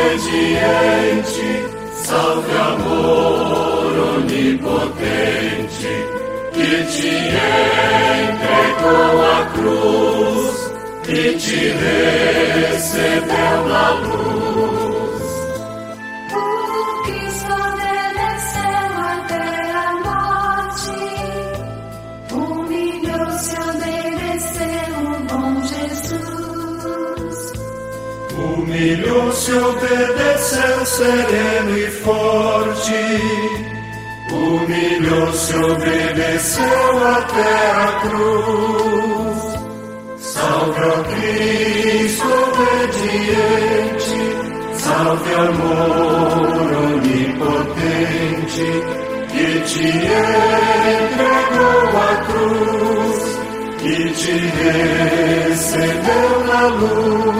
obediente, salve amor onipotente, que te entregou a cruz e te recebeu na Humilhou-se, obedeceu sereno e forte. Humilhou-se, obedeceu até a cruz. Salve ao Cristo obediente, salve amor onipotente, que te entregou a cruz, que te recebeu na luz.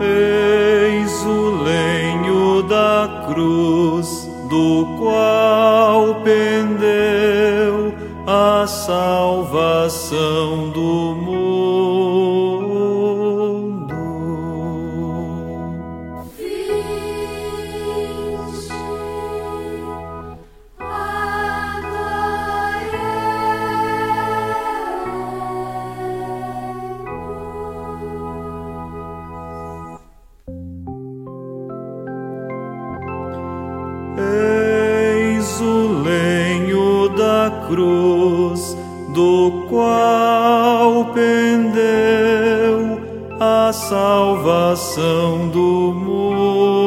Eis o lenho da cruz do qual pendeu a salvação do cruz, do qual pendeu a salvação do mundo.